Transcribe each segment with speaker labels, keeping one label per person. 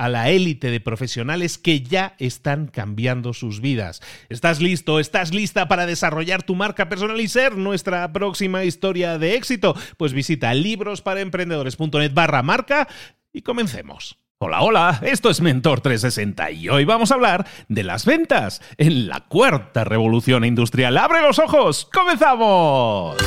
Speaker 1: a la élite de profesionales que ya están cambiando sus vidas. ¿Estás listo? ¿Estás lista para desarrollar tu marca personal y ser nuestra próxima historia de éxito? Pues visita librosparaemprendedores.net barra marca y comencemos. Hola, hola, esto es Mentor 360 y hoy vamos a hablar de las ventas en la cuarta revolución industrial. ¡Abre los ojos! ¡Comenzamos!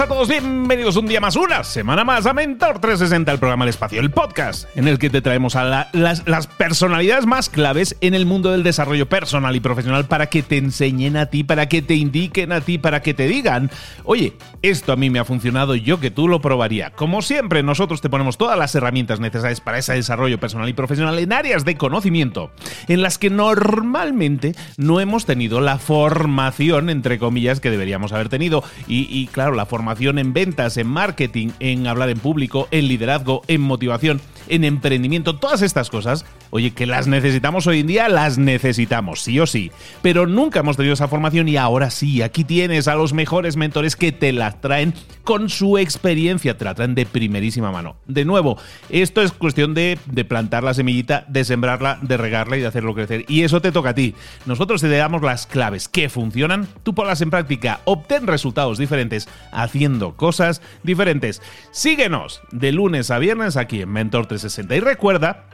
Speaker 1: A todos, bienvenidos un día más, una semana más a Mentor 360, el programa El Espacio, el podcast en el que te traemos a las, las, personalidades más claves en el mundo del desarrollo personal y profesional para que te enseñen a ti, para que te indiquen a ti, para que te digan, oye, esto a mí me ha funcionado, yo que tú lo probaría. Como siempre, nosotros te ponemos todas las herramientas necesarias para ese desarrollo personal y profesional en áreas de conocimiento en las que normalmente no hemos tenido la formación, entre comillas, que deberíamos haber tenido. Y, y claro, la formación en ventas, en marketing, en hablar en público, en liderazgo, en motivación, en emprendimiento, todas estas cosas, oye, que las necesitamos hoy en día, las necesitamos, sí o sí. Pero nunca hemos tenido esa formación y ahora sí, aquí tienes a los mejores mentores que te las traen con su experiencia, te la traen de primerísima mano. De nuevo, esto es cuestión de, de plantar la semillita, de sembrarla, de regarla y de hacerlo crecer. Y eso te toca a ti. Nosotros te damos las claves que funcionan, tú ponlas en práctica, obtén resultados diferentes haciendo cosas diferentes. Síguenos de lunes a viernes aquí en Mentor 360 y recuerda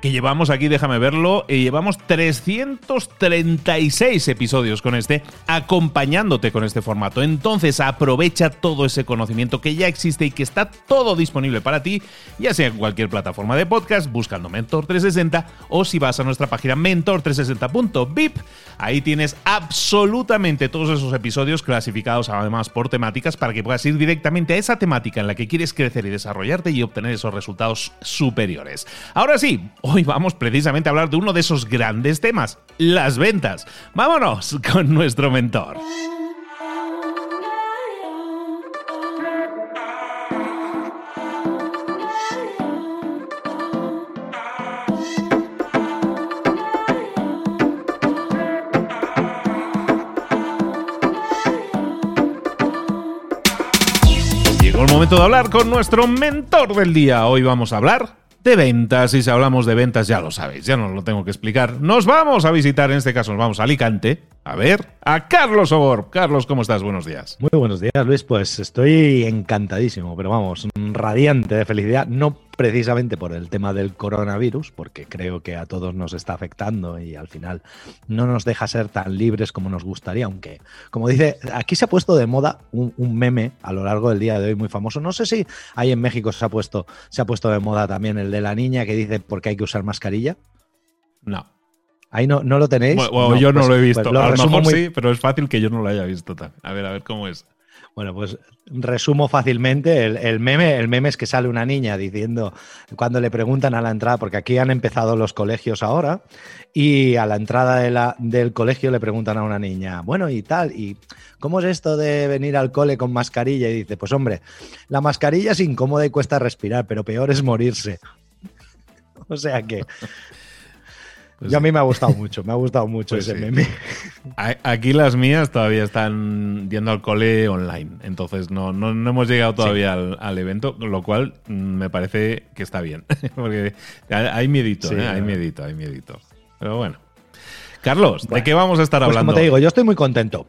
Speaker 1: que llevamos aquí, déjame verlo, eh, llevamos 336 episodios con este, acompañándote con este formato. Entonces aprovecha todo ese conocimiento que ya existe y que está todo disponible para ti, ya sea en cualquier plataforma de podcast, buscando Mentor 360, o si vas a nuestra página mentor360.vip, ahí tienes absolutamente todos esos episodios clasificados además por temáticas para que puedas ir directamente a esa temática en la que quieres crecer y desarrollarte y obtener esos resultados superiores. Ahora sí, hoy vamos precisamente a hablar de uno de esos grandes temas, las ventas. Vámonos con nuestro mentor. Llegó el momento de hablar con nuestro mentor del día. Hoy vamos a hablar de ventas. Y si hablamos de ventas, ya lo sabéis, ya no lo tengo que explicar. Nos vamos a visitar, en este caso nos vamos a Alicante, a ver a Carlos Obor. Carlos, ¿cómo estás? Buenos días.
Speaker 2: Muy buenos días, Luis. Pues estoy encantadísimo, pero vamos, radiante de felicidad. No precisamente por el tema del coronavirus, porque creo que a todos nos está afectando y al final no nos deja ser tan libres como nos gustaría, aunque, como dice, aquí se ha puesto de moda un, meme a lo largo del día de hoy muy famoso. No sé si ahí en México se ha puesto, se ha puesto de moda también el de la niña que dice por qué hay que usar mascarilla.
Speaker 1: No.
Speaker 2: Ahí no, no lo tenéis.
Speaker 1: Bueno, yo no pues, lo he visto. Pues a lo mejor sí, pero es fácil que yo no lo haya visto. A ver, a ver cómo es.
Speaker 2: Bueno, pues resumo fácilmente. El, meme, el meme es que sale una niña diciendo, cuando le preguntan a la entrada, porque aquí han empezado los colegios ahora, y a la entrada de la, del colegio le preguntan a una niña, bueno, y tal, y ¿cómo es esto de venir al cole con mascarilla? Y dice, pues hombre, la mascarilla es incómoda y cuesta respirar, pero peor es morirse. o sea que pues a mí me ha gustado mucho, me ha gustado mucho pues ese meme.
Speaker 1: Aquí las mías todavía están yendo al cole online, entonces no, no, hemos llegado todavía al, evento, lo cual mm, me parece que está bien, porque hay miedito, ¿eh? hay miedito, hay miedito. Pero bueno. Carlos, ¿de qué vamos a estar hablando?
Speaker 2: Pues como te digo, yo estoy muy contento.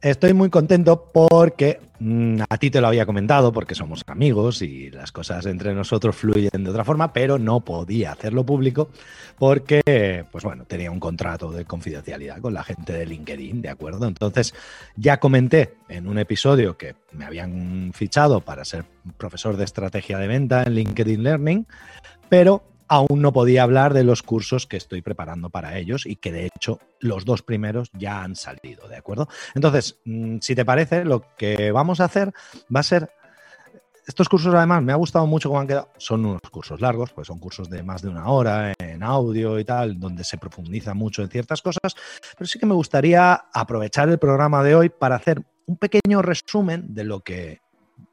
Speaker 2: Estoy muy contento porque mm, a ti te lo había comentado, porque somos amigos y las cosas entre nosotros fluyen de otra forma, pero no podía hacerlo público porque, pues bueno, tenía un contrato de confidencialidad con la gente de LinkedIn, ¿de acuerdo? Entonces, ya comenté en un episodio que me habían fichado para ser profesor de estrategia de venta en LinkedIn Learning, pero aún no podía hablar de los cursos que estoy preparando para ellos y que de hecho los dos primeros ya han salido, ¿de acuerdo? Entonces, mm, si te parece, lo que vamos a hacer va a ser... Estos cursos además me ha gustado mucho cómo han quedado. Son unos cursos largos, pues son cursos de más de una hora en audio y tal, donde se profundiza mucho en ciertas cosas, pero sí que me gustaría aprovechar el programa de hoy para hacer un pequeño resumen de lo que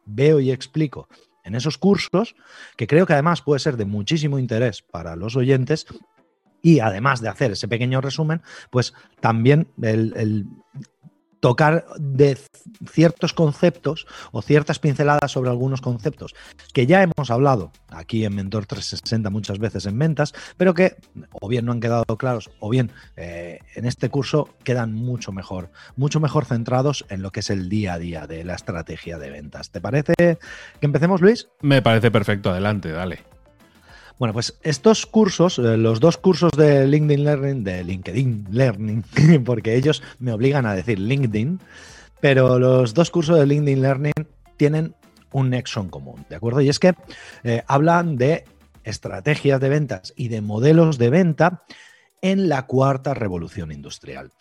Speaker 2: veo y explico en esos cursos, que creo que además puede ser de muchísimo interés para los oyentes. Y además de hacer ese pequeño resumen, pues también el, tocar de ciertos conceptos o ciertas pinceladas sobre algunos conceptos que ya hemos hablado aquí en Mentor 360 muchas veces en ventas, pero que o bien no han quedado claros o bien eh, en este curso quedan mucho mejor, mucho mejor centrados en lo que es el día a día de la estrategia de ventas. ¿Te parece que empecemos, Luis?
Speaker 1: Me parece perfecto, adelante, dale.
Speaker 2: Bueno, pues estos cursos, eh, los dos cursos de LinkedIn Learning, de LinkedIn Learning, porque ellos me obligan a decir LinkedIn, pero los dos cursos de LinkedIn Learning tienen un nexo en común, ¿de acuerdo? Y es que eh, hablan de estrategias de ventas y de modelos de venta en la cuarta revolución industrial.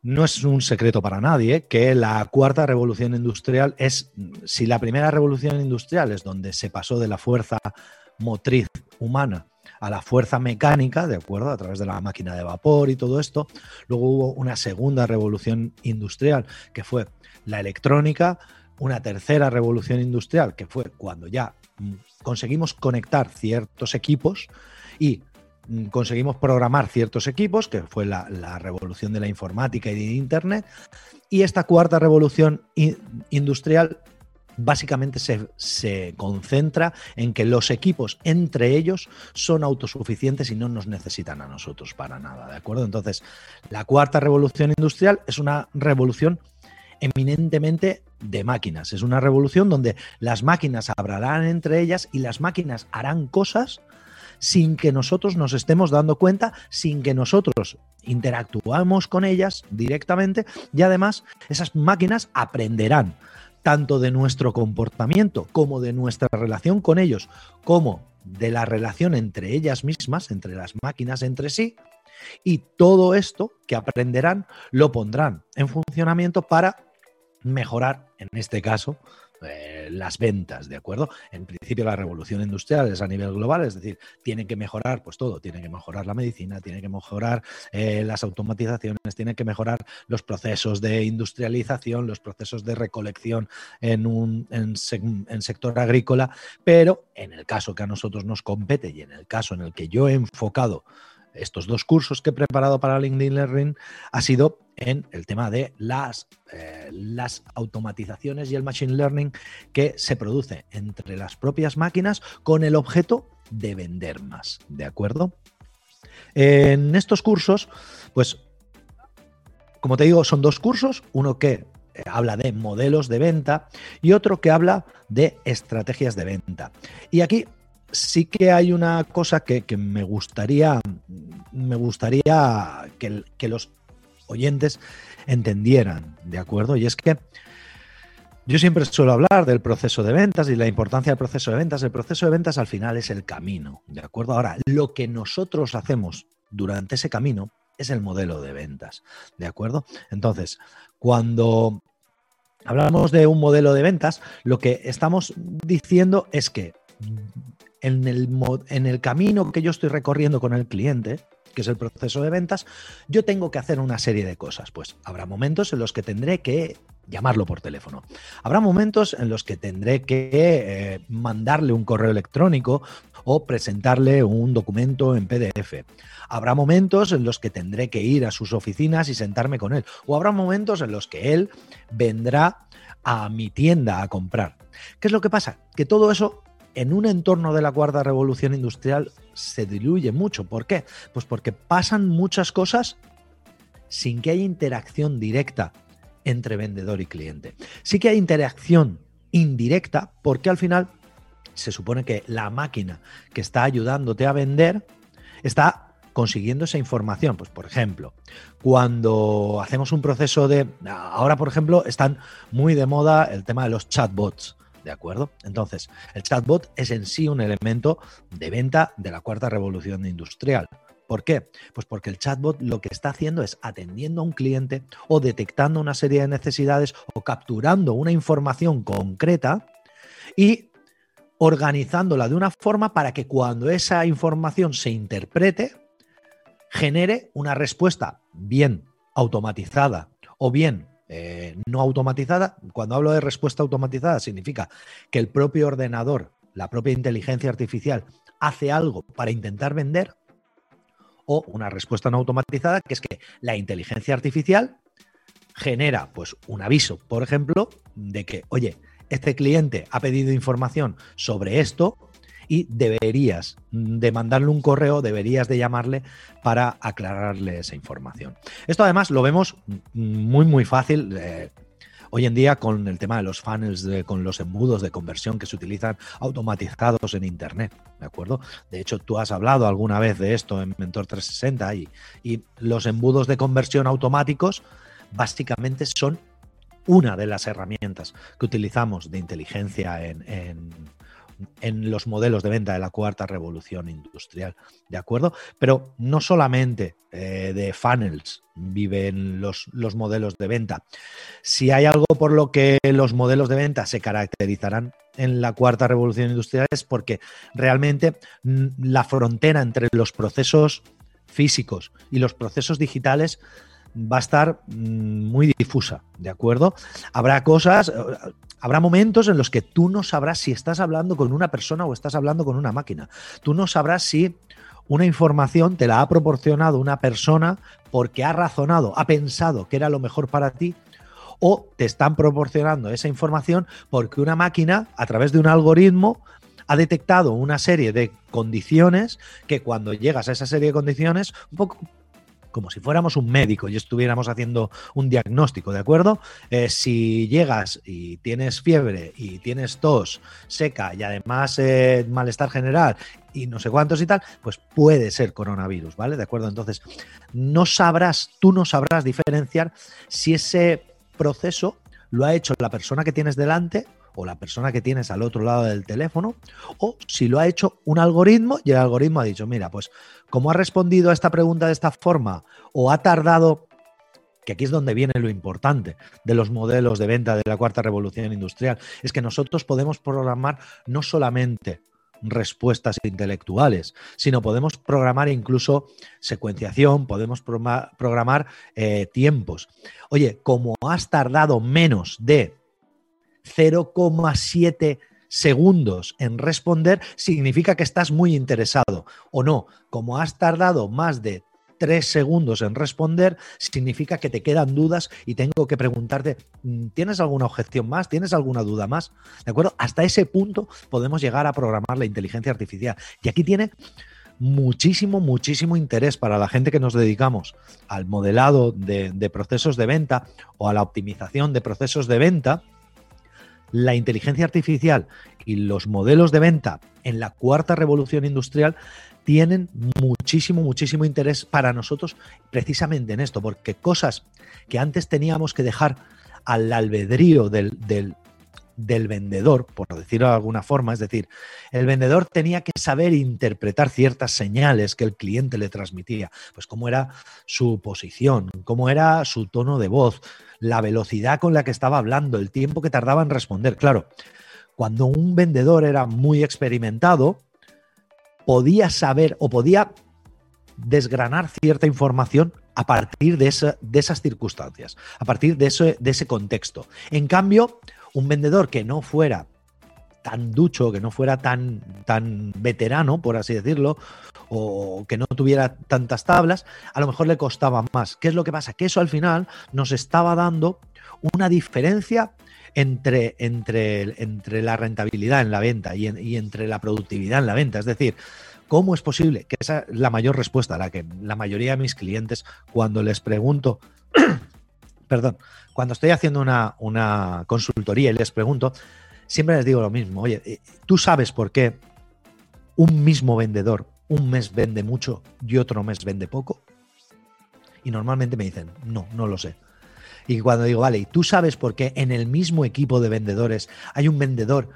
Speaker 2: No es un secreto para nadie que la cuarta revolución industrial es, si la primera revolución industrial es donde se pasó de la fuerza motriz humana a la fuerza mecánica, ¿de acuerdo? A través de la máquina de vapor y todo esto. Luego hubo una segunda revolución industrial, que fue la electrónica, una tercera revolución industrial, que fue cuando ya mm, conseguimos conectar ciertos equipos y mm, conseguimos programar ciertos equipos, que fue la, revolución de la informática y de Internet. Y esta cuarta revolución industrial básicamente se, concentra en que los equipos entre ellos son autosuficientes y no nos necesitan a nosotros para nada, ¿de acuerdo? Entonces, la cuarta revolución industrial es una revolución eminentemente de máquinas, es una revolución donde las máquinas hablarán entre ellas y las máquinas harán cosas sin que nosotros nos estemos dando cuenta, sin que nosotros interactuamos con ellas directamente y además esas máquinas aprenderán tanto de nuestro comportamiento como de nuestra relación con ellos, como de la relación entre ellas mismas, entre las máquinas entre sí, y todo esto que aprenderán lo pondrán en funcionamiento para mejorar, en este caso, eh, las ventas, ¿de acuerdo? En principio la revolución industrial es a nivel global, es decir, tiene que mejorar pues todo, tiene que mejorar la medicina, tiene que mejorar eh, las automatizaciones, tiene que mejorar los procesos de industrialización, los procesos de recolección en un en sector agrícola, pero en el caso que a nosotros nos compete y en el caso en el que yo he enfocado estos dos cursos que he preparado para LinkedIn Learning ha sido en el tema de las, eh, las automatizaciones y el machine learning que se produce entre las propias máquinas con el objeto de vender más. ¿De acuerdo? En estos cursos, pues, como te digo, son dos cursos, uno que eh, habla de modelos de venta y otro que habla de estrategias de venta. Y aquí sí que hay una cosa que, me gustaría, me gustaría que, que, los oyentes entendieran, ¿de acuerdo? Y es que yo siempre suelo hablar del proceso de ventas y la importancia del proceso de ventas. El proceso de ventas al final es el camino, ¿de acuerdo? Ahora, lo que nosotros hacemos durante ese camino es el modelo de ventas. ¿De acuerdo? Entonces, cuando hablamos de un modelo de ventas, lo que estamos diciendo es que en el, en el camino que yo estoy recorriendo con el cliente, que es el proceso de ventas, yo tengo que hacer una serie de cosas. Pues habrá momentos en los que tendré que llamarlo por teléfono. Habrá momentos en los que tendré que eh, mandarle un correo electrónico o presentarle un documento en PDF. Habrá momentos en los que tendré que ir a sus oficinas y sentarme con él. O habrá momentos en los que él vendrá a mi tienda a comprar. ¿Qué es lo que pasa? Que todo eso en un entorno de la cuarta revolución industrial se diluye mucho. ¿Por qué? Pues porque pasan muchas cosas sin que haya interacción directa entre vendedor y cliente. Sí que hay interacción indirecta porque al final se supone que la máquina que está ayudándote a vender está consiguiendo esa información. Pues, por ejemplo, cuando hacemos un proceso de... Ahora, por ejemplo, están muy de moda el tema de los chatbots. ¿De acuerdo? Entonces, el chatbot es en sí un elemento de venta de la cuarta revolución industrial. ¿Por qué? Pues porque el chatbot lo que está haciendo es atendiendo a un cliente o detectando una serie de necesidades o capturando una información concreta y organizándola de una forma para que cuando esa información se interprete, genere una respuesta bien automatizada o bien eh, no automatizada. Cuando hablo de respuesta automatizada, significa que el propio ordenador, la propia inteligencia artificial, hace algo para intentar vender. O una respuesta no automatizada, que es que la inteligencia artificial genera pues un aviso, por ejemplo, de que, oye, este cliente ha pedido información sobre esto y deberías de mandarle un correo, deberías de llamarle para aclararle esa información. Esto además lo vemos muy, muy fácil. Eh, hoy en día con el tema de los funnels, con los embudos de conversión que se utilizan automatizados en Internet, ¿de acuerdo? De hecho, tú has hablado alguna vez de esto en Mentor 360 y, y los embudos de conversión automáticos básicamente son una de las herramientas que utilizamos de inteligencia en, en los modelos de venta de la cuarta revolución industrial, ¿de acuerdo? Pero no solamente eh, de funnels viven los, los, modelos de venta. Si hay algo por lo que los modelos de venta se caracterizarán en la cuarta revolución industrial es porque realmente mm, la frontera entre los procesos físicos y los procesos digitales va a estar mm, muy difusa, ¿de acuerdo? Habrá cosas, Habrá momentos en los que tú no sabrás si estás hablando con una persona o estás hablando con una máquina. Tú no sabrás si una información te la ha proporcionado una persona porque ha razonado, ha pensado que era lo mejor para ti o te están proporcionando esa información porque una máquina, a través de un algoritmo, ha detectado una serie de condiciones que cuando llegas a esa serie de condiciones, un poco como si fuéramos un médico y estuviéramos haciendo un diagnóstico, ¿de acuerdo? Eh, si llegas y tienes fiebre y tienes tos seca y además eh, malestar general y no sé cuántos y tal, pues puede ser coronavirus, ¿vale? ¿De acuerdo? Entonces, no sabrás, tú no sabrás diferenciar si ese proceso lo ha hecho la persona que tienes delante o la persona que tienes al otro lado del teléfono, o si lo ha hecho un algoritmo y el algoritmo ha dicho, mira, pues como ha respondido a esta pregunta de esta forma o ha tardado, que aquí es donde viene lo importante de los modelos de venta de la cuarta revolución industrial, es que nosotros podemos programar no solamente respuestas intelectuales, sino podemos programar incluso secuenciación, podemos programar eh, tiempos. Oye, como has tardado menos de 0,7 segundos en responder, significa que estás muy interesado. O no, como has tardado más de 3 segundos en responder, significa que te quedan dudas y tengo que preguntarte, mm, ¿tienes alguna objeción más? ¿Tienes alguna duda más? ¿De acuerdo? Hasta ese punto podemos llegar a programar la inteligencia artificial. Y aquí tiene muchísimo, muchísimo interés para la gente que nos dedicamos al modelado de, de procesos de venta o a la optimización de procesos de venta la inteligencia artificial y los modelos de venta en la cuarta revolución industrial tienen muchísimo, muchísimo interés para nosotros precisamente en esto, porque cosas que antes teníamos que dejar al albedrío del, del vendedor, por decirlo de alguna forma, es decir, el vendedor tenía que saber interpretar ciertas señales que el cliente le transmitía, pues cómo era su posición, cómo era su tono de voz, la velocidad con la que estaba hablando, el tiempo que tardaba en responder. Claro, cuando un vendedor era muy experimentado, podía saber o podía desgranar cierta información a partir de, esas circunstancias, a partir de ese contexto. En cambio, un vendedor que no fuera tan ducho, que no fuera tan, tan veterano, por así decirlo, o que no tuviera tantas tablas, a lo mejor le costaba más. ¿Qué es lo que pasa? Que eso al final nos estaba dando una diferencia entre, entre, entre la rentabilidad en la venta y, y entre la productividad en la venta. Es decir, ¿Cómo es posible? Que esa es la mayor respuesta a la que la mayoría de mis clientes, cuando les pregunto, perdón, cuando estoy haciendo una, una, consultoría y les pregunto, siempre les digo lo mismo. Oye, eh, ¿tú sabes por qué un mismo vendedor un mes vende mucho y otro mes vende poco? Y normalmente me dicen, no, no lo sé. Y cuando digo, vale, ¿y tú sabes por qué en el mismo equipo de vendedores hay un vendedor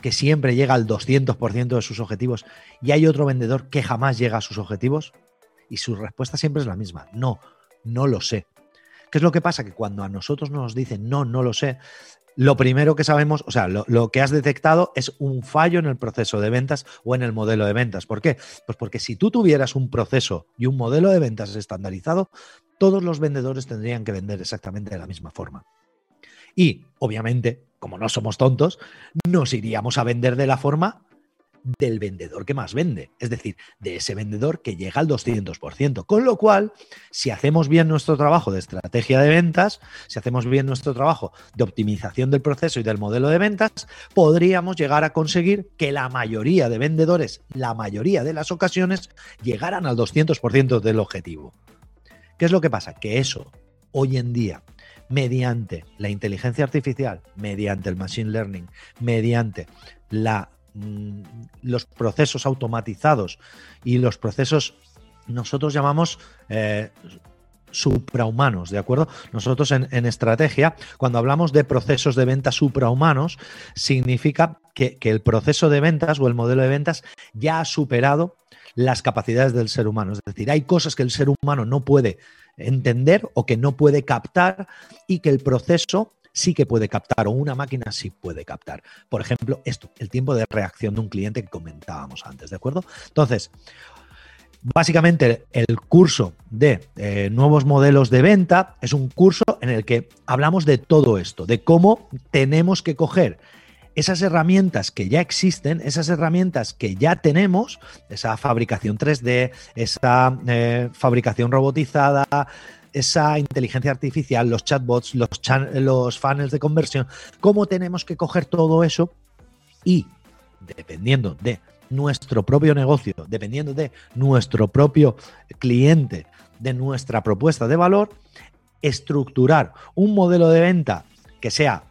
Speaker 2: que siempre llega al 200% de sus objetivos y hay otro vendedor que jamás llega a sus objetivos? Y su respuesta siempre es la misma, no, no lo sé. ¿Qué es lo que pasa? Que cuando a nosotros nos dicen no, no lo sé, lo primero que sabemos, o sea, lo, lo, que has detectado es un fallo en el proceso de ventas o en el modelo de ventas. ¿Por qué? Pues porque si tú tuvieras un proceso y un modelo de ventas estandarizado, todos los vendedores tendrían que vender exactamente de la misma forma. Y, obviamente, como no somos tontos, nos iríamos a vender de la forma del vendedor que más vende, es decir, de ese vendedor que llega al 200%. Con lo cual, si hacemos bien nuestro trabajo de estrategia de ventas, si hacemos bien nuestro trabajo de optimización del proceso y del modelo de ventas, podríamos llegar a conseguir que la mayoría de vendedores, la mayoría de las ocasiones, llegaran al 200% del objetivo. ¿Qué es lo que pasa? Que eso hoy en día mediante la inteligencia artificial, mediante el machine learning, mediante la, los procesos automatizados y los procesos, nosotros llamamos... Eh, suprahumanos, ¿de acuerdo? Nosotros en, estrategia, cuando hablamos de procesos de venta suprahumanos, significa que, el proceso de ventas o el modelo de ventas ya ha superado las capacidades del ser humano. Es decir, hay cosas que el ser humano no puede entender o que no puede captar y que el proceso sí que puede captar o una máquina sí puede captar. Por ejemplo, esto, el tiempo de reacción de un cliente que comentábamos antes, ¿de acuerdo? Entonces, básicamente el curso de eh, nuevos modelos de venta es un curso en el que hablamos de todo esto, de cómo tenemos que coger esas herramientas que ya existen, esas herramientas que ya tenemos, esa fabricación 3D, esa eh, fabricación robotizada, esa inteligencia artificial, los chatbots, los, los funnels de conversión, cómo tenemos que coger todo eso y, dependiendo de nuestro propio negocio, dependiendo de nuestro propio cliente, de nuestra propuesta de valor, estructurar un modelo de venta que sea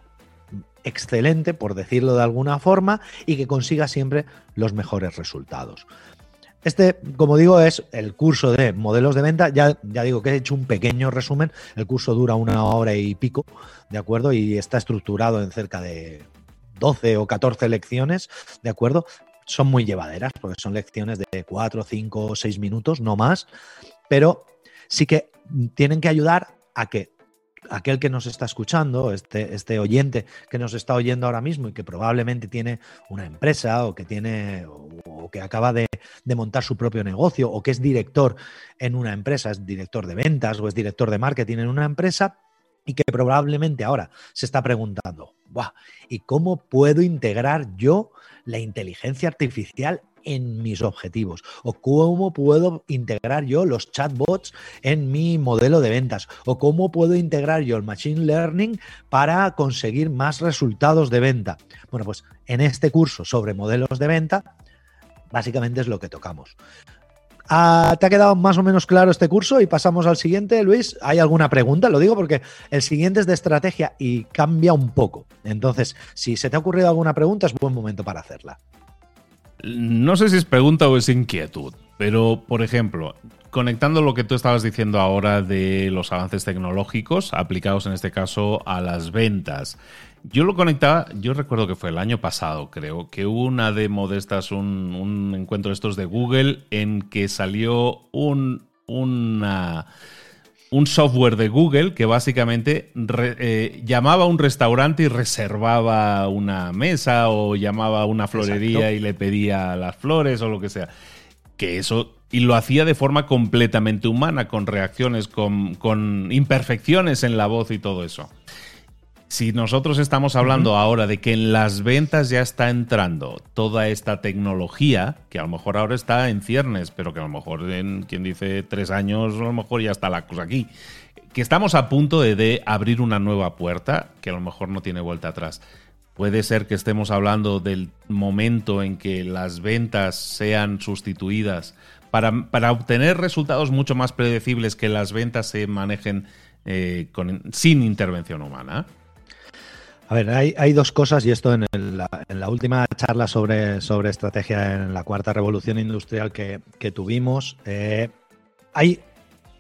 Speaker 2: excelente, por decirlo de alguna forma, y que consiga siempre los mejores resultados. Este, como digo, es el curso de modelos de venta. Ya, ya digo que he hecho un pequeño resumen. El curso dura una hora y pico, ¿de acuerdo? Y está estructurado en cerca de 12 o 14 lecciones, ¿de acuerdo? Son muy llevaderas porque son lecciones de 4, 5 o 6 minutos, no más, pero sí que tienen que ayudar a que aquel que nos está escuchando, este, este oyente que nos está oyendo ahora mismo y que probablemente tiene una empresa o que tiene o, que acaba de, de, montar su propio negocio o que es director en una empresa, es director de ventas o es director de marketing en una empresa y que probablemente ahora se está preguntando, ¿y cómo puedo integrar yo la inteligencia artificial en mis objetivos? ¿O cómo puedo integrar yo los chatbots en mi modelo de ventas? ¿O cómo puedo integrar yo el Machine Learning para conseguir más resultados de venta? Bueno, pues en este curso sobre modelos de venta, básicamente es lo que tocamos. Ah, ¿Te ha quedado más o menos claro este curso? Y pasamos al siguiente, Luis. ¿Hay alguna pregunta? Lo digo porque el siguiente es de estrategia y cambia un poco. Entonces, si se te ha ocurrido alguna pregunta, es buen momento para hacerla.
Speaker 1: No sé si es pregunta o es inquietud, pero por ejemplo, conectando lo que tú estabas diciendo ahora de los avances tecnológicos aplicados en este caso a las ventas. Yo lo conectaba, yo recuerdo que fue el año pasado, creo, que hubo una demo de estas, un, encuentro de estos de Google en que salió un, una, un software de Google que básicamente eh, llamaba a un restaurante y reservaba una mesa o llamaba a una florería y le pedía las flores o lo que sea. Que eso y lo hacía de forma completamente humana, con reacciones, con, con, imperfecciones en la voz y todo eso. Si nosotros estamos hablando ahora de que en las ventas ya está entrando toda esta tecnología, que a lo mejor ahora está en ciernes, pero que a lo mejor en quien dice tres años, a lo mejor ya está la cosa aquí, que estamos a punto de, de abrir una nueva puerta que a lo mejor no tiene vuelta atrás. Puede ser que estemos hablando del momento en que las ventas sean sustituidas para, obtener resultados mucho más predecibles que las ventas se manejen eh, sin intervención humana?
Speaker 2: A ver, hay, dos cosas, y esto en, la, última charla sobre, estrategia en la cuarta revolución industrial que, tuvimos, eh, hay,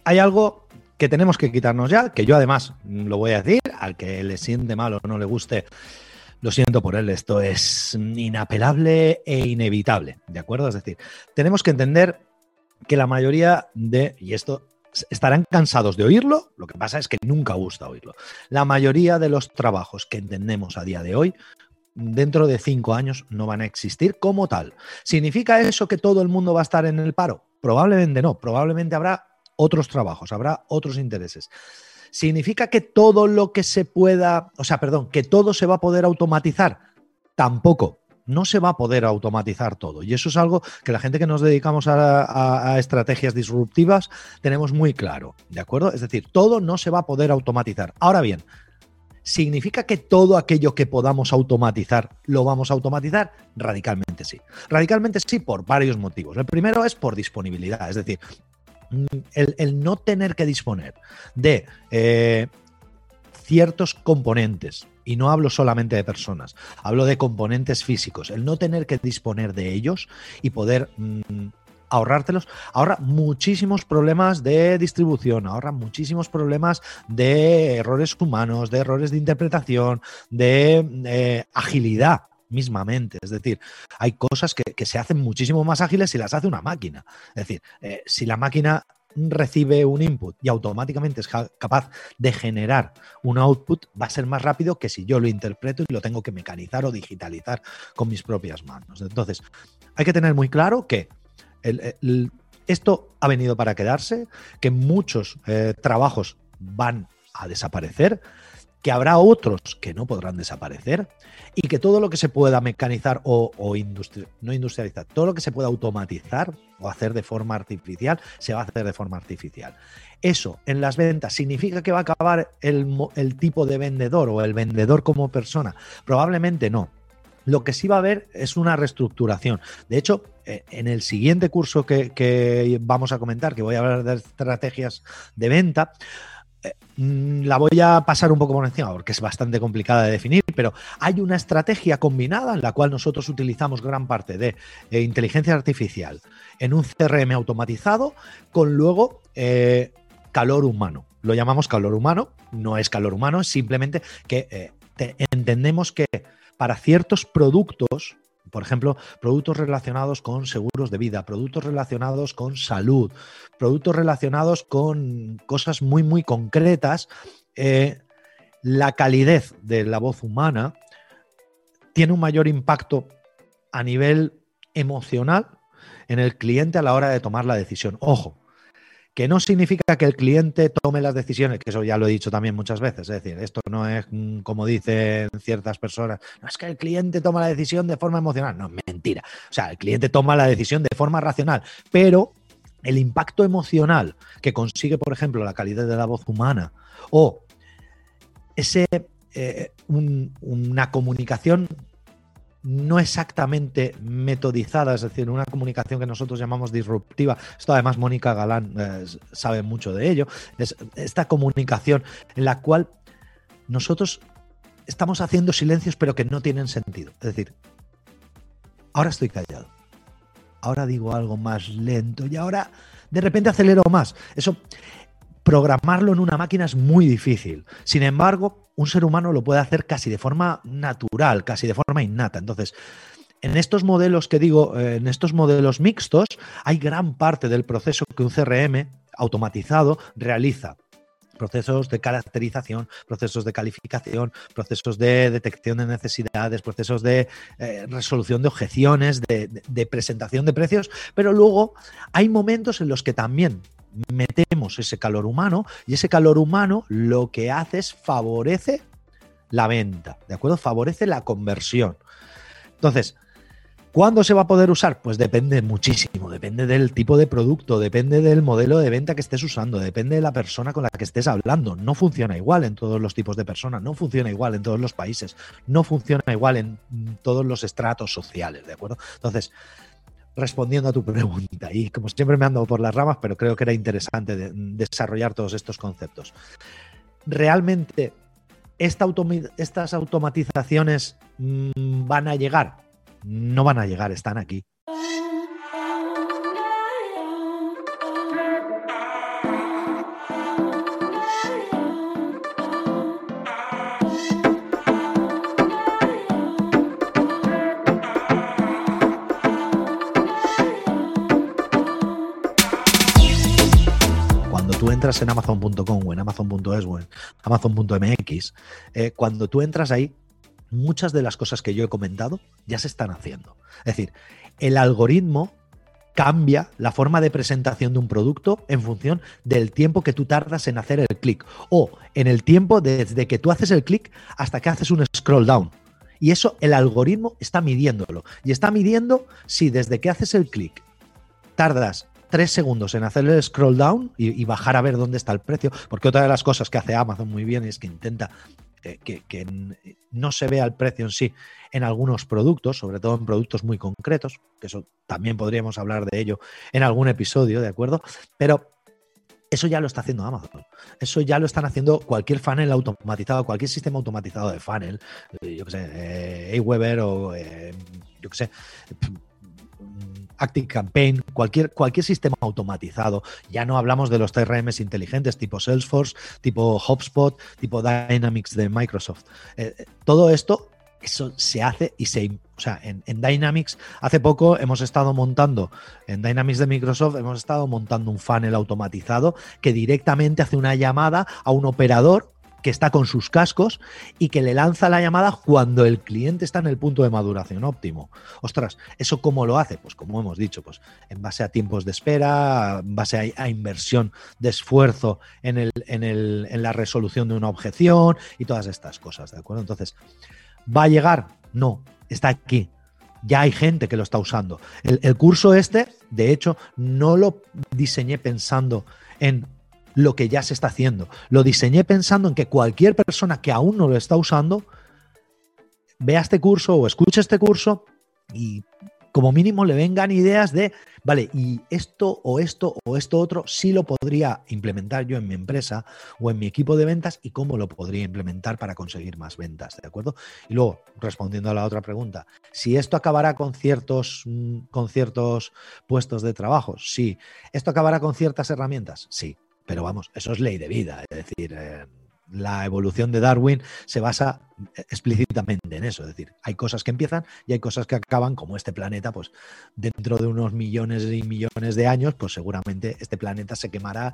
Speaker 2: hay algo que tenemos que quitarnos ya, que yo además lo voy a decir, al que le siente mal o no le guste, lo siento por él, esto es inapelable e inevitable, ¿de acuerdo? Es decir, tenemos que entender que la mayoría de, y esto estarán cansados de oírlo, lo que pasa es que nunca gusta oírlo. La mayoría de los trabajos que entendemos a día de hoy, dentro de cinco años no van a existir como tal. ¿Significa eso que todo el mundo va a estar en el paro? Probablemente no, probablemente habrá otros trabajos, habrá otros intereses. ¿Significa que todo lo que se pueda, o sea, perdón, que todo se va a poder automatizar? Tampoco no se va a poder automatizar todo. Y eso es algo que la gente que nos dedicamos a, estrategias disruptivas tenemos muy claro, ¿de acuerdo? Es decir, todo no se va a poder automatizar. Ahora bien, ¿significa que todo aquello que podamos automatizar lo vamos a automatizar? Radicalmente sí. Radicalmente sí por varios motivos. El primero es por disponibilidad, es decir, mm, el, no tener que disponer de eh, ciertos componentes, y no hablo solamente de personas, hablo de componentes físicos, el no tener que disponer de ellos y poder mm, ahorrártelos, ahorra muchísimos problemas de distribución, ahorra muchísimos problemas de errores humanos, de errores de interpretación, de eh, agilidad mismamente. Es decir, hay cosas que, se hacen muchísimo más ágiles si las hace una máquina. Es decir, eh, si la máquina recibe un input y automáticamente es capaz de generar un output, va a ser más rápido que si yo lo interpreto y lo tengo que mecanizar o digitalizar con mis propias manos. Entonces, hay que tener muy claro que esto ha venido para quedarse, que muchos eh, trabajos van a desaparecer, que habrá otros que no podrán desaparecer y que todo lo que se pueda mecanizar o, no industrializar, todo lo que se pueda automatizar o hacer de forma artificial, se va a hacer de forma artificial. Eso en las ventas significa que va a acabar el, tipo de vendedor o el vendedor como persona. Probablemente no. Lo que sí va a haber es una reestructuración. De hecho, eh, en el siguiente curso que, que, vamos a comentar, que voy a hablar de estrategias de venta, la voy a pasar un poco por encima porque es bastante complicada de definir, pero hay una estrategia combinada en la cual nosotros utilizamos gran parte de eh, inteligencia artificial en un CRM automatizado con luego eh, calor humano. Lo llamamos calor humano, no es calor humano, es simplemente que eh, entendemos que para ciertos productos por ejemplo, productos relacionados con seguros de vida, productos relacionados con salud, productos relacionados con cosas muy, muy concretas. Eh, la calidez de la voz humana tiene un mayor impacto a nivel emocional en el cliente a la hora de tomar la decisión. Ojo, que no significa que el cliente tome las decisiones, que eso ya lo he dicho también muchas veces, es decir, esto no es como dicen ciertas personas, no es que el cliente toma la decisión de forma emocional, no, mentira, o sea, el cliente toma la decisión de forma racional, pero el impacto emocional que consigue, por ejemplo, la calidad de la voz humana o ese, eh, una comunicación no exactamente metodizada, es decir, una comunicación que nosotros llamamos disruptiva. Esto además Mónica Galán eh, sabe mucho de ello. Es esta comunicación en la cual nosotros estamos haciendo silencios pero que no tienen sentido. Es decir, ahora estoy callado. ahora digo algo más lento y ahora de repente acelero más. Eso, programarlo en una máquina es muy difícil. Sin embargo, un ser humano lo puede hacer casi de forma natural, casi de forma innata. Entonces, en estos modelos que digo, eh, en estos modelos mixtos, hay gran parte del proceso que un CRM automatizado realiza procesos de caracterización, procesos de calificación, procesos de detección de necesidades, procesos de eh, resolución de objeciones, de, presentación de precios, pero luego hay momentos en los que también metemos ese calor humano y ese calor humano lo que hace es favorece la venta, ¿de acuerdo? Favorece la conversión. Entonces, ¿Cuándo se va a poder usar? Pues depende muchísimo, depende del tipo de producto, depende del modelo de venta que estés usando, depende de la persona con la que estés hablando. No funciona igual en todos los tipos de personas, no funciona igual en todos los países, no funciona igual en todos los estratos sociales, ¿de acuerdo? Entonces, respondiendo a tu pregunta, y como siempre me ando por las ramas, pero creo que era interesante desarrollar todos estos conceptos. Realmente, estas automatizaciones mm, van a llegar no van a llegar, están aquí. Cuando tú entras en amazon.com o en amazon.es o en amazon.mx, eh, cuando tú entras ahí, muchas de las cosas que yo he comentado ya se están haciendo. Es decir, el algoritmo cambia la forma de presentación de un producto en función del tiempo que tú tardas en hacer el clic o en el tiempo desde que tú haces el clic hasta que haces un scroll down. Y eso el algoritmo está midiéndolo. Y está midiendo si desde que haces el clic tardas tres segundos en hacer el scroll down y, y, bajar a ver dónde está el precio, porque otra de las cosas que hace Amazon muy bien es que intenta que, no se vea el precio en sí en algunos productos, sobre todo en productos muy concretos, que eso también podríamos hablar de ello en algún episodio, ¿de acuerdo? Pero eso ya lo está haciendo Amazon. Eso ya lo están haciendo cualquier funnel automatizado, cualquier sistema automatizado de funnel, eh, yo qué sé, eh, Aweber o eh, yo qué sé, Active Campaign, cualquier, cualquier sistema automatizado. Ya no hablamos de los CRMs inteligentes tipo Salesforce, tipo HubSpot, tipo Dynamics de Microsoft. Eh, todo esto, eso se hace y se... O sea, en, en, Dynamics, hace poco hemos estado montando, en Dynamics de Microsoft, hemos estado montando un funnel automatizado que directamente hace una llamada a un operador que está con sus cascos y que le lanza la llamada cuando el cliente está en el punto de maduración óptimo. Ostras, ¿eso cómo lo hace? Pues como hemos dicho, pues en base a tiempos de espera, en base a, inversión de esfuerzo en, el, en, el, en la resolución de una objeción y todas estas cosas, ¿de acuerdo? Entonces, ¿va a llegar? No, está aquí ya hay gente que lo está usando. El, el, curso este, de hecho, no lo diseñé pensando en lo que ya se está haciendo. Lo diseñé pensando en que cualquier persona que aún no lo está usando vea este curso o escuche este curso y como mínimo le vengan ideas de, vale, y esto o esto o esto otro sí lo podría implementar yo en mi empresa o en mi equipo de ventas y cómo lo podría implementar para conseguir más ventas, ¿de acuerdo? Y luego, respondiendo a la otra pregunta, si esto acabará con ciertos, mm, con ciertos puestos de trabajo, sí. ¿Esto acabará con ciertas herramientas? Sí. Pero vamos, eso es ley de vida. Es decir, eh, la evolución de Darwin se basa explícitamente en eso. Es decir, hay cosas que empiezan y hay cosas que acaban, como este planeta, pues dentro de unos millones y millones de años, pues seguramente este planeta se quemará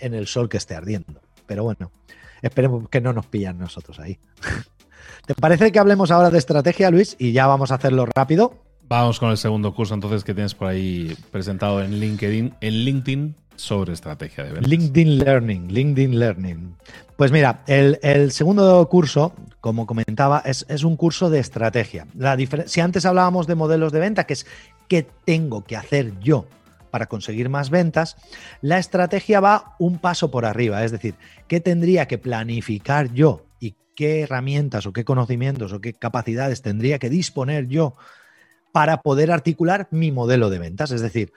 Speaker 2: en el sol que esté ardiendo. Pero bueno, esperemos que no nos pillan nosotros ahí. ¿Te parece que hablemos ahora de estrategia, Luis? Y ya vamos a hacerlo rápido.
Speaker 1: Vamos con el segundo curso entonces que tienes por ahí presentado en LinkedIn. En LinkedIn sobre estrategia de ventas.
Speaker 2: LinkedIn Learning, LinkedIn Learning. Pues mira, el, segundo curso, como comentaba, es, un curso de estrategia. La si antes hablábamos de modelos de venta, que es qué tengo que hacer yo para conseguir más ventas, la estrategia va un paso por arriba, es decir, qué tendría que planificar yo y qué herramientas o qué conocimientos o qué capacidades tendría que disponer yo para poder articular mi modelo de ventas. Es decir,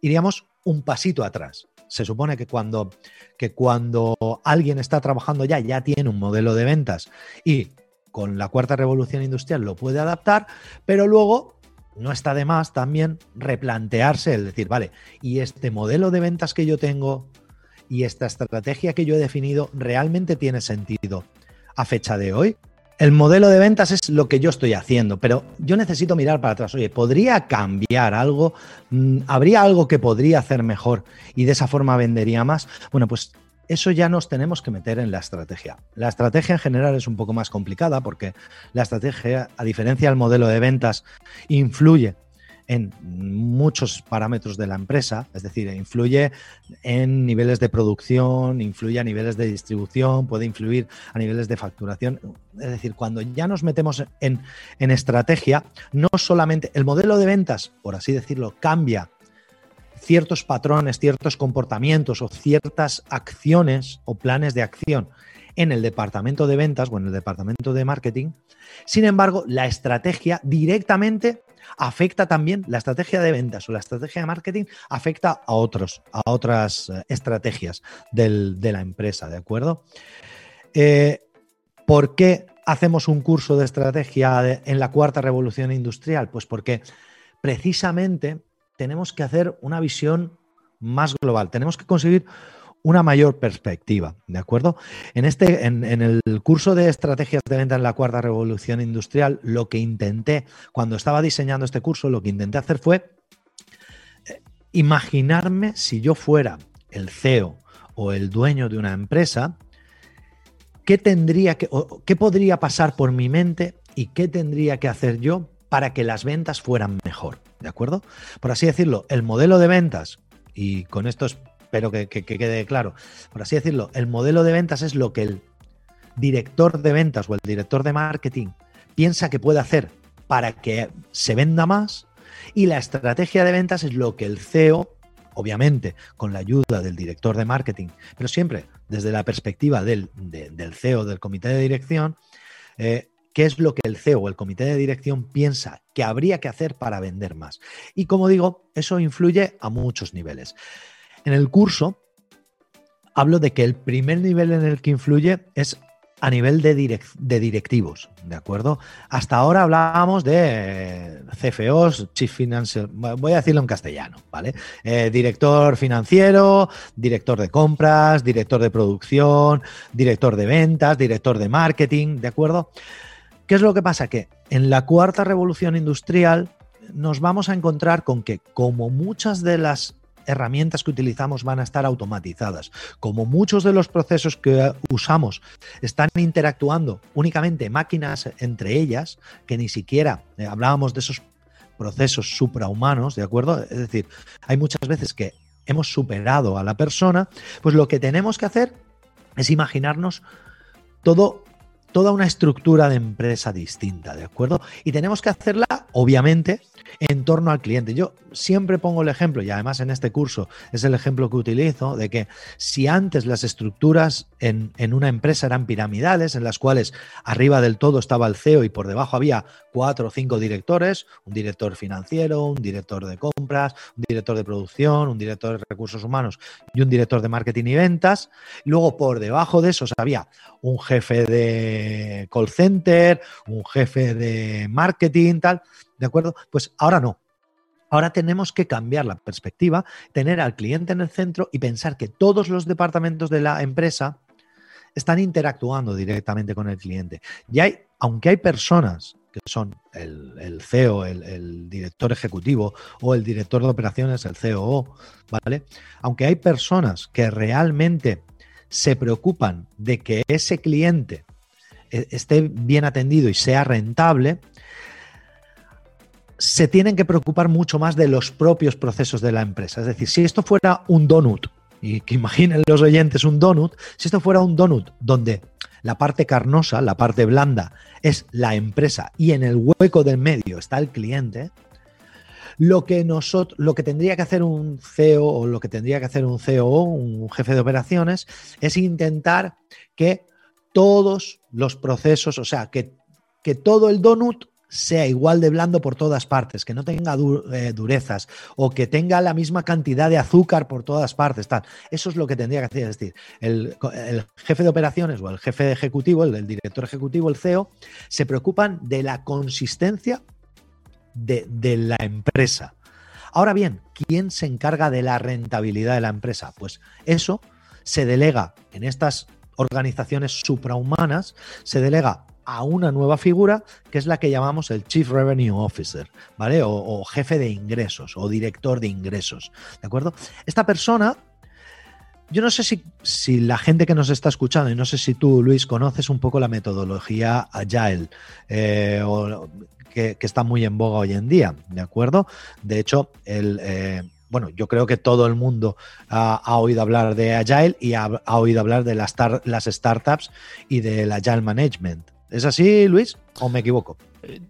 Speaker 2: iríamos un pasito atrás. Se supone que cuando, que cuando alguien está trabajando ya, ya tiene un modelo de ventas y con la cuarta revolución industrial lo puede adaptar, pero luego no está de más también replantearse el decir, vale, y este modelo de ventas que yo tengo y esta estrategia que yo he definido realmente tiene sentido a fecha de hoy. El modelo de ventas es lo que yo estoy haciendo, pero yo necesito mirar para atrás. Oye, ¿podría cambiar algo? Mm, ¿Habría algo que podría hacer mejor y de esa forma vendería más? Bueno, pues eso ya nos tenemos que meter en la estrategia. La estrategia en general es un poco más complicada porque la estrategia, a diferencia del modelo de ventas, influye en muchos parámetros de la empresa, es decir, influye en niveles de producción, influye a niveles de distribución, puede influir a niveles de facturación. Es decir, cuando ya nos metemos en, en estrategia, no solamente el modelo de ventas, por así decirlo, cambia ciertos patrones, ciertos comportamientos o ciertas acciones o planes de acción en el departamento de ventas o en el departamento de marketing. Sin embargo, la estrategia directamente afecta también, la estrategia de ventas o la estrategia de marketing afecta a otros, a otras eh, estrategias de la empresa, ¿de acuerdo? Eh, ¿Por qué hacemos un curso de estrategia en la cuarta revolución industrial? Pues porque precisamente tenemos que hacer una visión más global, tenemos que conseguir una mayor perspectiva, ¿de acuerdo? En, este, en, el curso de estrategias de venta en la cuarta revolución industrial, lo que intenté, cuando estaba diseñando este curso, lo que intenté hacer fue eh, imaginarme si yo fuera el CEO o el dueño de una empresa, qué tendría que, qué podría pasar por mi mente y qué tendría que hacer yo para que las ventas fueran mejor. ¿De acuerdo? Por así decirlo, el modelo de ventas, y con esto espero que, quede claro, por así decirlo, el modelo de ventas es lo que el director de ventas o el director de marketing piensa que puede hacer para que se venda más y la estrategia de ventas es lo que el CEO, obviamente con la ayuda del director de marketing, pero siempre desde la perspectiva del, del CEO, del comité de dirección, eh, qué es lo que el CEO o el comité de dirección piensa que habría que hacer para vender más. Y como digo, eso influye a muchos niveles. En el curso hablo de que el primer nivel en el que influye es a nivel de, directivos, ¿de acuerdo? Hasta ahora hablábamos de CFOs, Chief Financial, voy a decirlo en castellano, ¿vale? Eh, director financiero, director de compras, director de producción, director de ventas, director de marketing, ¿de acuerdo? ¿Qué es lo que pasa? Que en la cuarta revolución industrial nos vamos a encontrar con que como muchas de las herramientas que utilizamos van a estar automatizadas, como muchos de los procesos que usamos están interactuando únicamente máquinas entre ellas, que ni siquiera eh, hablábamos de esos procesos suprahumanos, ¿de acuerdo? Es decir, hay muchas veces que hemos superado a la persona, pues lo que tenemos que hacer es imaginarnos todo toda una estructura de empresa distinta, ¿de acuerdo? Y tenemos que hacerla, obviamente, en torno al cliente. Yo siempre pongo el ejemplo, y además en este curso es el ejemplo que utilizo, de que si antes las estructuras en, una empresa eran piramidales, en las cuales arriba del todo estaba el CEO y por debajo había cuatro o cinco directores, un director financiero, un director de compras, un director de producción, un director de recursos humanos y un director de marketing y ventas. Luego por debajo de esos había un jefe de call center, un jefe de marketing, tal. ¿De acuerdo? Pues ahora no. Ahora tenemos que cambiar la perspectiva, tener al cliente en el centro y pensar que todos los departamentos de la empresa están interactuando directamente con el cliente. Y hay, aunque hay personas que son el, CEO, el, director ejecutivo o el director de operaciones, el COO, ¿vale? Aunque hay personas que realmente se preocupan de que ese cliente eh, esté bien atendido y sea rentable, se tienen que preocupar mucho más de los propios procesos de la empresa. Es decir, si esto fuera un donut, y que imaginen los oyentes un donut, si esto fuera un donut donde la parte carnosa, la parte blanda, es la empresa y en el hueco del medio está el cliente, lo que, nosotros, lo que tendría que hacer un CEO o lo que tendría que hacer un COO, un jefe de operaciones, es intentar que todos los procesos, o sea, que, que todo el donut sea igual de blando por todas partes, que no tenga eh, durezas o que tenga la misma cantidad de azúcar por todas partes. Tal. Eso es lo que tendría que hacer. Es decir, el, jefe de operaciones o el jefe ejecutivo, el, director ejecutivo, el CEO, se preocupan de la consistencia de, de la empresa. Ahora bien, ¿quién se encarga de la rentabilidad de la empresa? Pues eso se delega en estas organizaciones suprahumanas, se delega a una nueva figura que es la que llamamos el Chief Revenue Officer, ¿vale? O, jefe de ingresos o director de ingresos, ¿de acuerdo? Esta persona, yo no sé si, si, la gente que nos está escuchando, y no sé si tú, Luis, conoces un poco la metodología Agile, eh, o, que, está muy en boga hoy en día, ¿de acuerdo? De hecho, el... Eh, bueno, yo creo que todo el mundo ha, oído hablar de Agile y ha, oído hablar de las, las startups y del Agile Management. ¿Es así, Luis? ¿O me equivoco?
Speaker 1: Eh,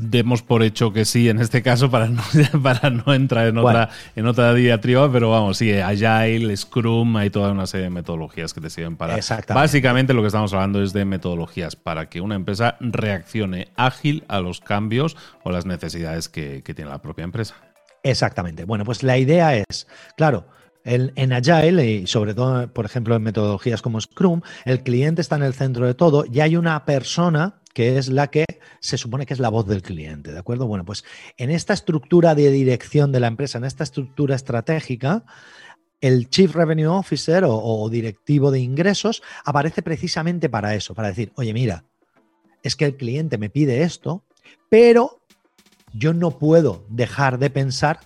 Speaker 1: demos por hecho que sí en este caso para no, para no entrar en otra, en otra diatriba, pero vamos, sí, Agile, Scrum, hay toda una serie de metodologías que te sirven para... Básicamente lo que estamos hablando es de metodologías para que una empresa reaccione ágil a los cambios o las necesidades que, que tiene la propia empresa.
Speaker 2: Exactamente. Bueno, pues la idea es, claro, en Agile y sobre todo, por ejemplo, en metodologías como Scrum, el cliente está en el centro de todo y hay una persona que es la que se supone que es la voz del cliente, ¿de acuerdo? Bueno, pues en esta estructura de dirección de la empresa, en esta estructura estratégica, el Chief Revenue Officer o, o directivo de ingresos aparece precisamente para eso, para decir, oye, mira, es que el cliente me pide esto, pero yo no puedo dejar de pensar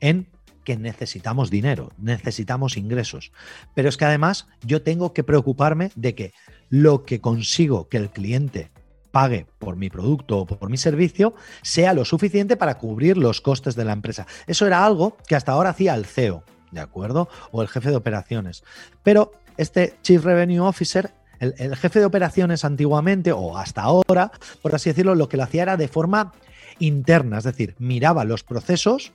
Speaker 2: en que necesitamos dinero, necesitamos ingresos. Pero es que además yo tengo que preocuparme de que lo que consigo que el cliente pague por mi producto o por mi servicio sea lo suficiente para cubrir los costes de la empresa. Eso era algo que hasta ahora hacía el CEO, ¿de acuerdo? O el jefe de operaciones. Pero este Chief Revenue Officer el, jefe de operaciones antiguamente o hasta ahora, por así decirlo, lo que lo hacía era de forma interna, es decir, miraba los procesos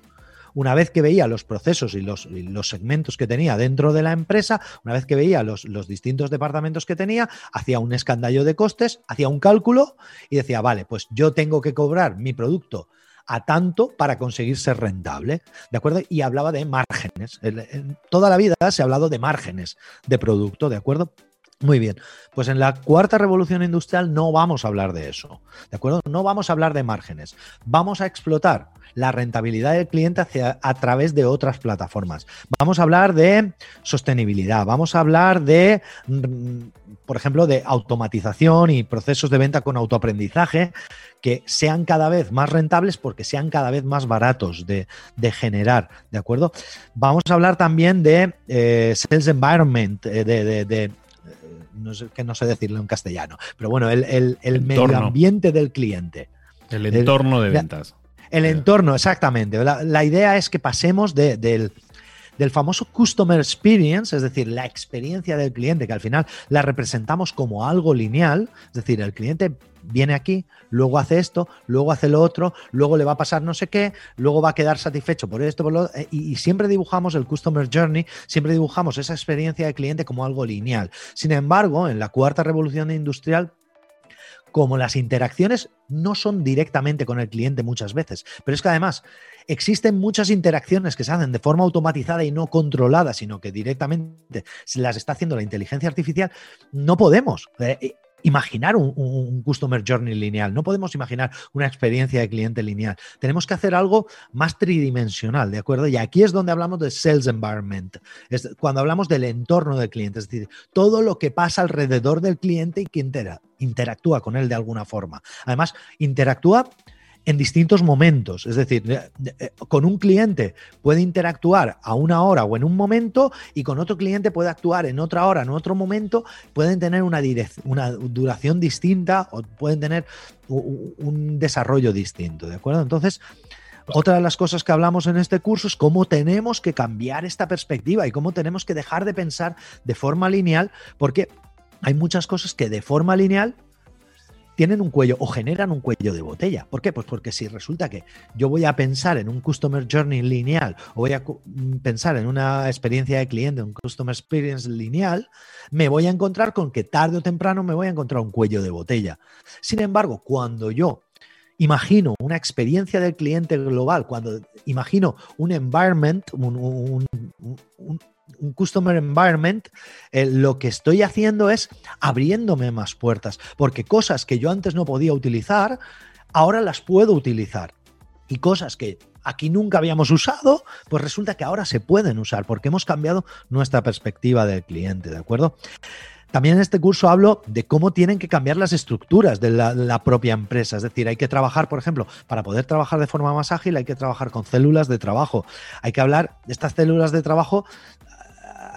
Speaker 2: una vez que veía los procesos y los, segmentos que tenía dentro de la empresa, una vez que veía los, distintos departamentos que tenía, hacía un escandallo de costes, hacía un cálculo y decía, vale, pues yo tengo que cobrar mi producto a tanto para conseguir ser rentable, ¿de acuerdo? Y hablaba de márgenes. En toda la vida se ha hablado de márgenes de producto, ¿de acuerdo? Muy bien, pues en la cuarta revolución industrial no vamos a hablar de eso, ¿de acuerdo? No vamos a hablar de márgenes, vamos a explotar la rentabilidad del cliente hacia, a través de otras plataformas. Vamos a hablar de sostenibilidad, vamos a hablar de, mm, por ejemplo, de automatización y procesos de venta con autoaprendizaje que sean cada vez más rentables porque sean cada vez más baratos de, generar, ¿de acuerdo? Vamos a hablar también de eh, sales environment, eh, de no sé, que no sé decirlo en castellano, pero bueno, el, medio ambiente del cliente.
Speaker 1: El entorno de ventas.
Speaker 2: El entorno, exactamente. La, idea es que pasemos del, del famoso customer experience, es decir, la experiencia del cliente, que al final la representamos como algo lineal, es decir, el cliente viene aquí, luego hace esto, luego hace lo otro, luego le va a pasar no sé qué, luego va a quedar satisfecho por esto, por lo eh, y, y siempre dibujamos el customer journey, siempre dibujamos esa experiencia del cliente como algo lineal. Sin embargo, en la cuarta revolución industrial como las interacciones no son directamente con el cliente muchas veces, pero es que además existen muchas interacciones que se hacen de forma automatizada y no controlada, sino que directamente se las está haciendo la inteligencia artificial, no podemos. Eh, imaginar un, customer journey lineal, no podemos imaginar una experiencia de cliente lineal. Tenemos que hacer algo más tridimensional, ¿de acuerdo? Y aquí es donde hablamos de sales environment, es cuando hablamos del entorno del cliente, es decir, todo lo que pasa alrededor del cliente y que interactúa con él de alguna forma. Además, interactúa en distintos momentos. Es decir, eh, con un cliente puede interactuar a una hora o en un momento y con otro cliente puede actuar en otra hora, en otro momento. Pueden tener una, una duración distinta o pueden tener un desarrollo distinto. ¿De acuerdo? Entonces, otra de las cosas que hablamos en este curso es cómo tenemos que cambiar esta perspectiva y cómo tenemos que dejar de pensar de forma lineal, porque hay muchas cosas que de forma lineal tienen un cuello o generan un cuello de botella. ¿Por qué? Pues porque si resulta que yo voy a pensar en un Customer Journey lineal o voy a mm, pensar en una experiencia de cliente, un Customer Experience lineal, me voy a encontrar con que tarde o temprano me voy a encontrar un cuello de botella. Sin embargo, cuando yo imagino una experiencia del cliente global, cuando imagino un environment, un, un customer environment, eh, lo que estoy haciendo es abriéndome más puertas, porque cosas que yo antes no podía utilizar, ahora las puedo utilizar. y cosas que aquí nunca habíamos usado, pues resulta que ahora se pueden usar porque hemos cambiado nuestra perspectiva del cliente, ¿de acuerdo? También en este curso hablo de cómo tienen que cambiar las estructuras de la, propia empresa. Es decir, hay que trabajar, por ejemplo, para poder trabajar de forma más ágil, hay que trabajar con células de trabajo. Hay que hablar de estas células de trabajo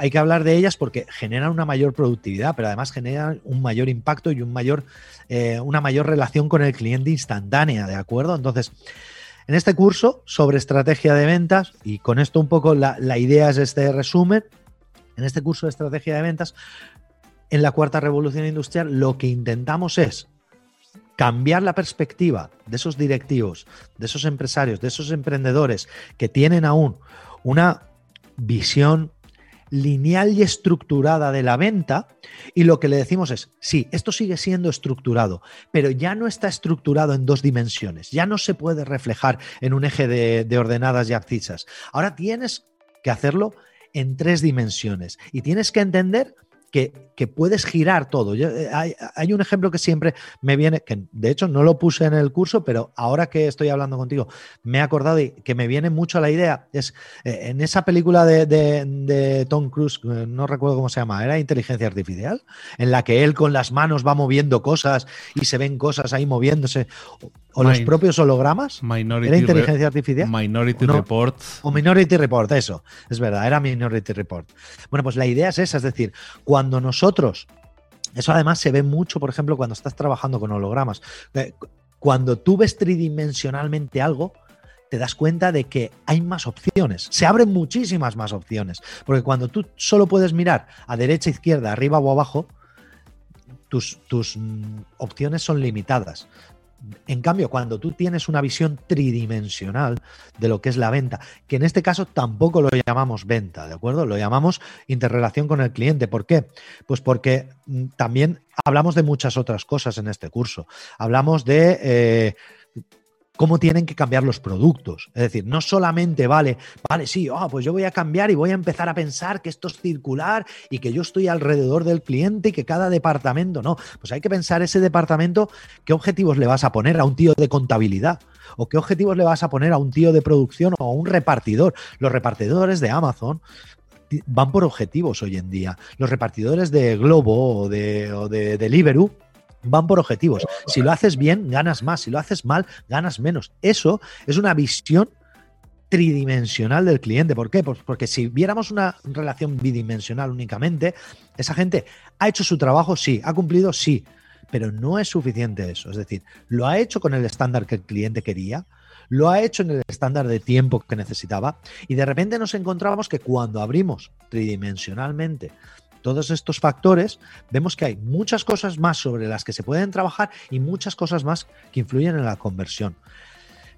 Speaker 2: hay que hablar de ellas porque generan una mayor productividad, pero además generan un mayor impacto y un mayor, eh, una mayor relación con el cliente instantánea, ¿de acuerdo? Entonces, en este curso sobre estrategia de ventas, y con esto un poco la, la idea es este resumen, en este curso de estrategia de ventas, en la cuarta revolución industrial, lo que intentamos es cambiar la perspectiva de esos directivos, de esos empresarios, de esos emprendedores que tienen aún una visión lineal y estructurada de la venta y lo que le decimos es, sí, esto sigue siendo estructurado, pero ya no está estructurado en dos dimensiones, ya no se puede reflejar en un eje de, ordenadas y abscisas. Ahora tienes que hacerlo en tres dimensiones y tienes que entender que, puedes girar todo. Eh, hay, un ejemplo que siempre me viene, que de hecho no lo puse en el curso, pero ahora que estoy hablando contigo, me he acordado y que me viene mucho la idea. Es eh, en esa película de, Tom Cruise, eh, no recuerdo cómo se llama, era Inteligencia Artificial, en la que él con las manos va moviendo cosas y se ven cosas ahí moviéndose. O los propios hologramas. ¿Era inteligencia artificial?
Speaker 1: Minority Report.
Speaker 2: O Minority Report, eso. Es verdad, era Minority Report. Bueno, pues la idea es esa, es decir, cuando nosotros. Eso además se ve mucho, por ejemplo, cuando estás trabajando con hologramas. Cuando tú ves tridimensionalmente algo, te das cuenta de que hay más opciones. Se abren muchísimas más opciones. Porque cuando tú solo puedes mirar a derecha, izquierda, arriba o abajo, tus, tus mm, opciones son limitadas. En cambio, cuando tú tienes una visión tridimensional de lo que es la venta, que en este caso tampoco lo llamamos venta, ¿de acuerdo? Lo llamamos interrelación con el cliente. ¿Por qué? Pues porque mm, también hablamos de muchas otras cosas en este curso. Hablamos de... Eh, cómo tienen que cambiar los productos. Es decir, no solamente vale, vale, sí, oh, pues yo voy a cambiar y voy a empezar a pensar que esto es circular y que yo estoy alrededor del cliente y que cada departamento, no, pues hay que pensar ese departamento, qué objetivos le vas a poner a un tío de contabilidad o qué objetivos le vas a poner a un tío de producción o a un repartidor. Los repartidores de Amazon van por objetivos hoy en día. Los repartidores de Globo o de, o de Deliveroo van por objetivos. Si lo haces bien, ganas más. Si lo haces mal, ganas menos. Eso es una visión tridimensional del cliente. ¿Por qué? Pues porque si viéramos una relación bidimensional únicamente, esa gente ha hecho su trabajo, sí, ha cumplido, sí, pero no es suficiente eso. Es decir, lo ha hecho con el estándar que el cliente quería, lo ha hecho en el estándar de tiempo que necesitaba y de repente nos encontramos que cuando abrimos tridimensionalmente todos estos factores, vemos que hay muchas cosas más sobre las que se pueden trabajar y muchas cosas más que influyen en la conversión.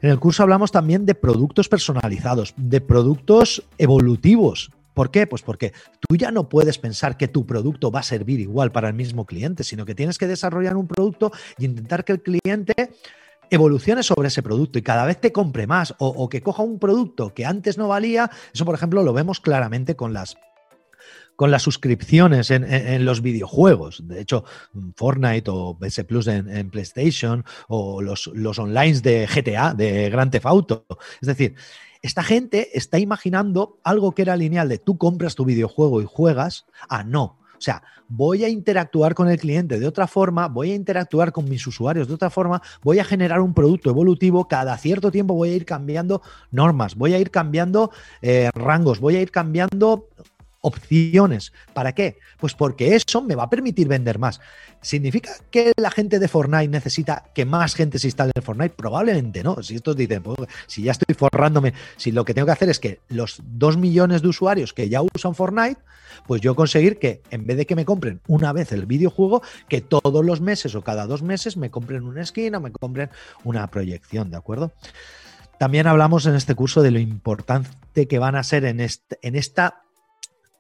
Speaker 2: En el curso hablamos también de productos personalizados, de productos evolutivos. ¿Por qué? Pues porque tú ya no puedes pensar que tu producto va a servir igual para el mismo cliente, sino que tienes que desarrollar un producto y intentar que el cliente evolucione sobre ese producto y cada vez te compre más o, o que coja un producto que antes no valía. Eso, por ejemplo, lo vemos claramente con las con las suscripciones en, los videojuegos. De hecho, Fortnite o PS Plus en, PlayStation o los, los online de GTA, de Grand Theft Auto. Es decir, esta gente está imaginando algo que era lineal de tú compras tu videojuego y juegas a no. O sea, voy a interactuar con el cliente de otra forma, voy a interactuar con mis usuarios de otra forma, voy a generar un producto evolutivo, cada cierto tiempo voy a ir cambiando normas, voy a ir cambiando eh, rangos, voy a ir cambiando opciones. ¿Para qué? Pues porque eso me va a permitir vender más. ¿Significa que la gente de Fortnite necesita que más gente se instale en Fortnite? Probablemente no. Si estos dicen, pues, si ya estoy forrándome, si lo que tengo que hacer es que los dos millones de usuarios que ya usan Fortnite, pues yo conseguir que en vez de que me compren una vez el videojuego, que todos los meses o cada dos meses me compren una o me compren una proyección, ¿de acuerdo? También hablamos en este curso de lo importante que van a ser en, en esta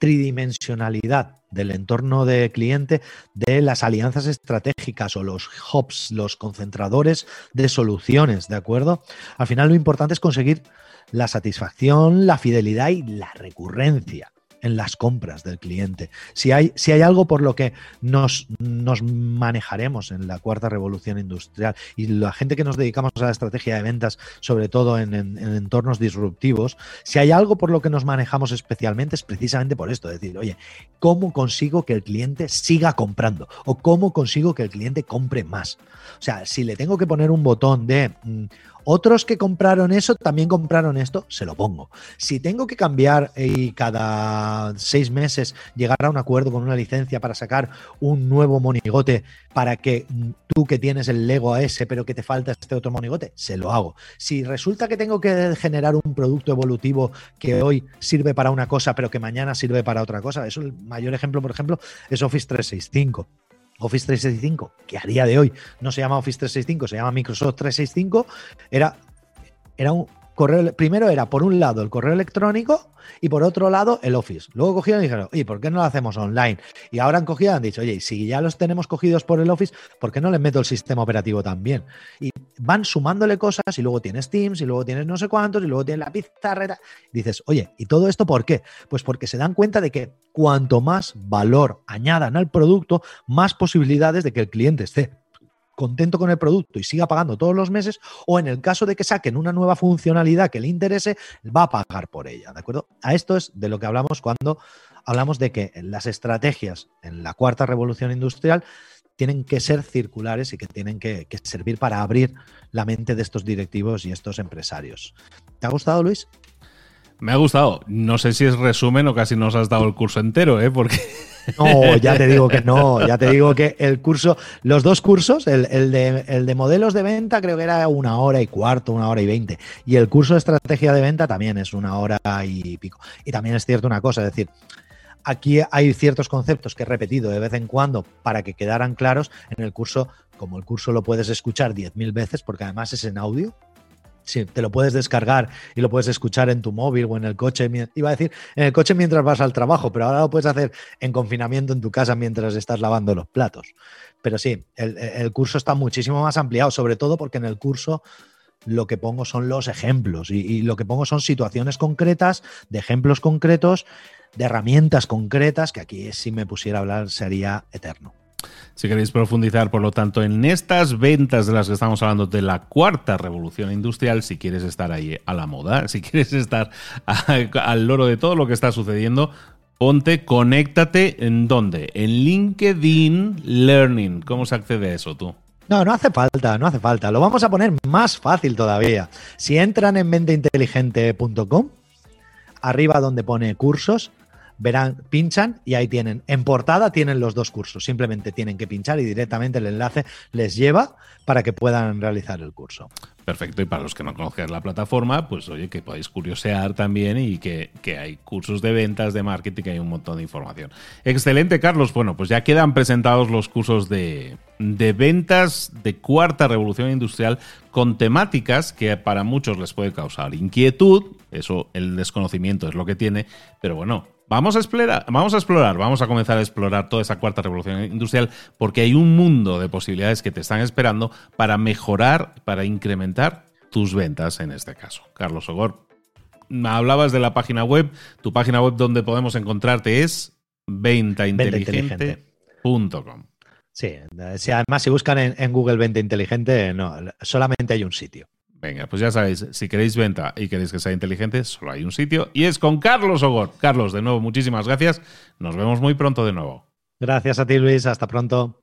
Speaker 2: tridimensionalidad del entorno de cliente de las alianzas estratégicas o los hubs, los concentradores de soluciones, ¿de acuerdo? Al final lo importante es conseguir la satisfacción, la fidelidad y la recurrencia. En las compras del cliente. Si hay, si hay algo por lo que nos, nos manejaremos en la cuarta revolución industrial y la gente que nos dedicamos a la estrategia de ventas, sobre todo en, entornos disruptivos, si hay algo por lo que nos manejamos especialmente es precisamente por esto, decir, oye, ¿cómo consigo que el cliente siga comprando? ¿O cómo consigo que el cliente compre más? O sea, si le tengo que poner un botón de... Mm, otros que compraron eso también compraron esto, se lo pongo. Si tengo que cambiar y cada seis meses llegar a un acuerdo con una licencia para sacar un nuevo monigote para que tú que tienes el Lego a ese, pero que te falta este otro monigote, se lo hago. Si resulta que tengo que generar un producto evolutivo que hoy sirve para una cosa, pero que mañana sirve para otra cosa, eso el mayor ejemplo, por ejemplo, es Office 365. Office 365, que a día de hoy no se llama Office 365, se llama Microsoft 365, era, era un correo, primero era por un lado el correo electrónico y por otro lado el Office. Luego cogieron y dijeron, ¿y por qué no lo hacemos online? Y ahora han cogido y han dicho, oye, si ya los tenemos cogidos por el Office, ¿por qué no les meto el sistema operativo también? Y van sumándole cosas y luego tienes Teams y luego tienes no sé cuántos y luego tienes la pizarra. Dices, oye, ¿y todo esto por qué? Pues porque se dan cuenta de que cuanto más valor añadan al producto, más posibilidades de que el cliente esté contento con el producto y siga pagando todos los meses, o en el caso de que saquen una nueva funcionalidad que le interese, va a pagar por ella, ¿de acuerdo? A esto es de lo que hablamos cuando hablamos de que las estrategias en la cuarta revolución industrial tienen que ser circulares y que tienen que, que servir para abrir la mente de estos directivos y estos empresarios. ¿Te ha gustado, Luis?
Speaker 1: Me ha gustado. No sé si es resumen o casi nos has dado el curso entero, ¿eh? Porque.
Speaker 2: No, ya te digo que no. Ya te digo que el curso, los dos cursos, el, de, el de modelos de venta, creo que era una hora y cuarto, una hora y veinte. Y el curso de estrategia de venta también es una hora y pico. Y también es cierto una cosa, es decir, aquí hay ciertos conceptos que he repetido de vez en cuando para que quedaran claros en el curso, como el curso lo puedes escuchar 10.000 veces, porque además es en audio, Sí, te lo puedes descargar y lo puedes escuchar en tu móvil o en el coche. Iba a decir en el coche mientras vas al trabajo, pero ahora lo puedes hacer en confinamiento en tu casa mientras estás lavando los platos. Pero sí, el, curso está muchísimo más ampliado, sobre todo porque en el curso lo que pongo son los ejemplos y, y lo que pongo son situaciones concretas, de ejemplos concretos, de herramientas concretas, que aquí si me pusiera a hablar sería eterno.
Speaker 1: Si queréis profundizar, por lo tanto, en estas ventas de las que estamos hablando de la cuarta revolución industrial, si quieres estar ahí a la moda, si quieres estar al loro de todo lo que está sucediendo, ponte, conéctate en dónde? En LinkedIn Learning. ¿Cómo se accede a eso tú?
Speaker 2: No, no hace falta, no hace falta. Lo vamos a poner más fácil todavía. Si entran en venteinteligente.com, arriba donde pone cursos, verán, pinchan y ahí tienen, en portada tienen los dos cursos, simplemente tienen que pinchar y directamente el enlace les lleva para que puedan realizar el curso.
Speaker 1: Perfecto, y para los que no conozcan la plataforma, pues oye, que podéis curiosear también y que, hay cursos de ventas, de marketing, que hay un montón de información. Excelente, Carlos. Bueno, pues ya quedan presentados los cursos de, de ventas de cuarta revolución industrial con temáticas que para muchos les puede causar inquietud, eso el desconocimiento es lo que tiene, pero bueno, Vamos a, explorar, vamos a explorar, vamos a comenzar a explorar toda esa cuarta revolución industrial porque hay un mundo de posibilidades que te están esperando para mejorar, para incrementar tus ventas en este caso. Carlos Ogor, hablabas de la página web, tu página web donde podemos encontrarte es ventainteligente.com.
Speaker 2: Sí, además si buscan en, en Google Venta Inteligente, no, solamente hay un sitio.
Speaker 1: Venga, pues ya sabéis, si queréis venta y queréis que sea inteligente, solo hay un sitio y es con Carlos Ogor. Carlos, de nuevo, muchísimas gracias. Nos vemos muy pronto de nuevo.
Speaker 2: Gracias a ti, Luis. Hasta pronto.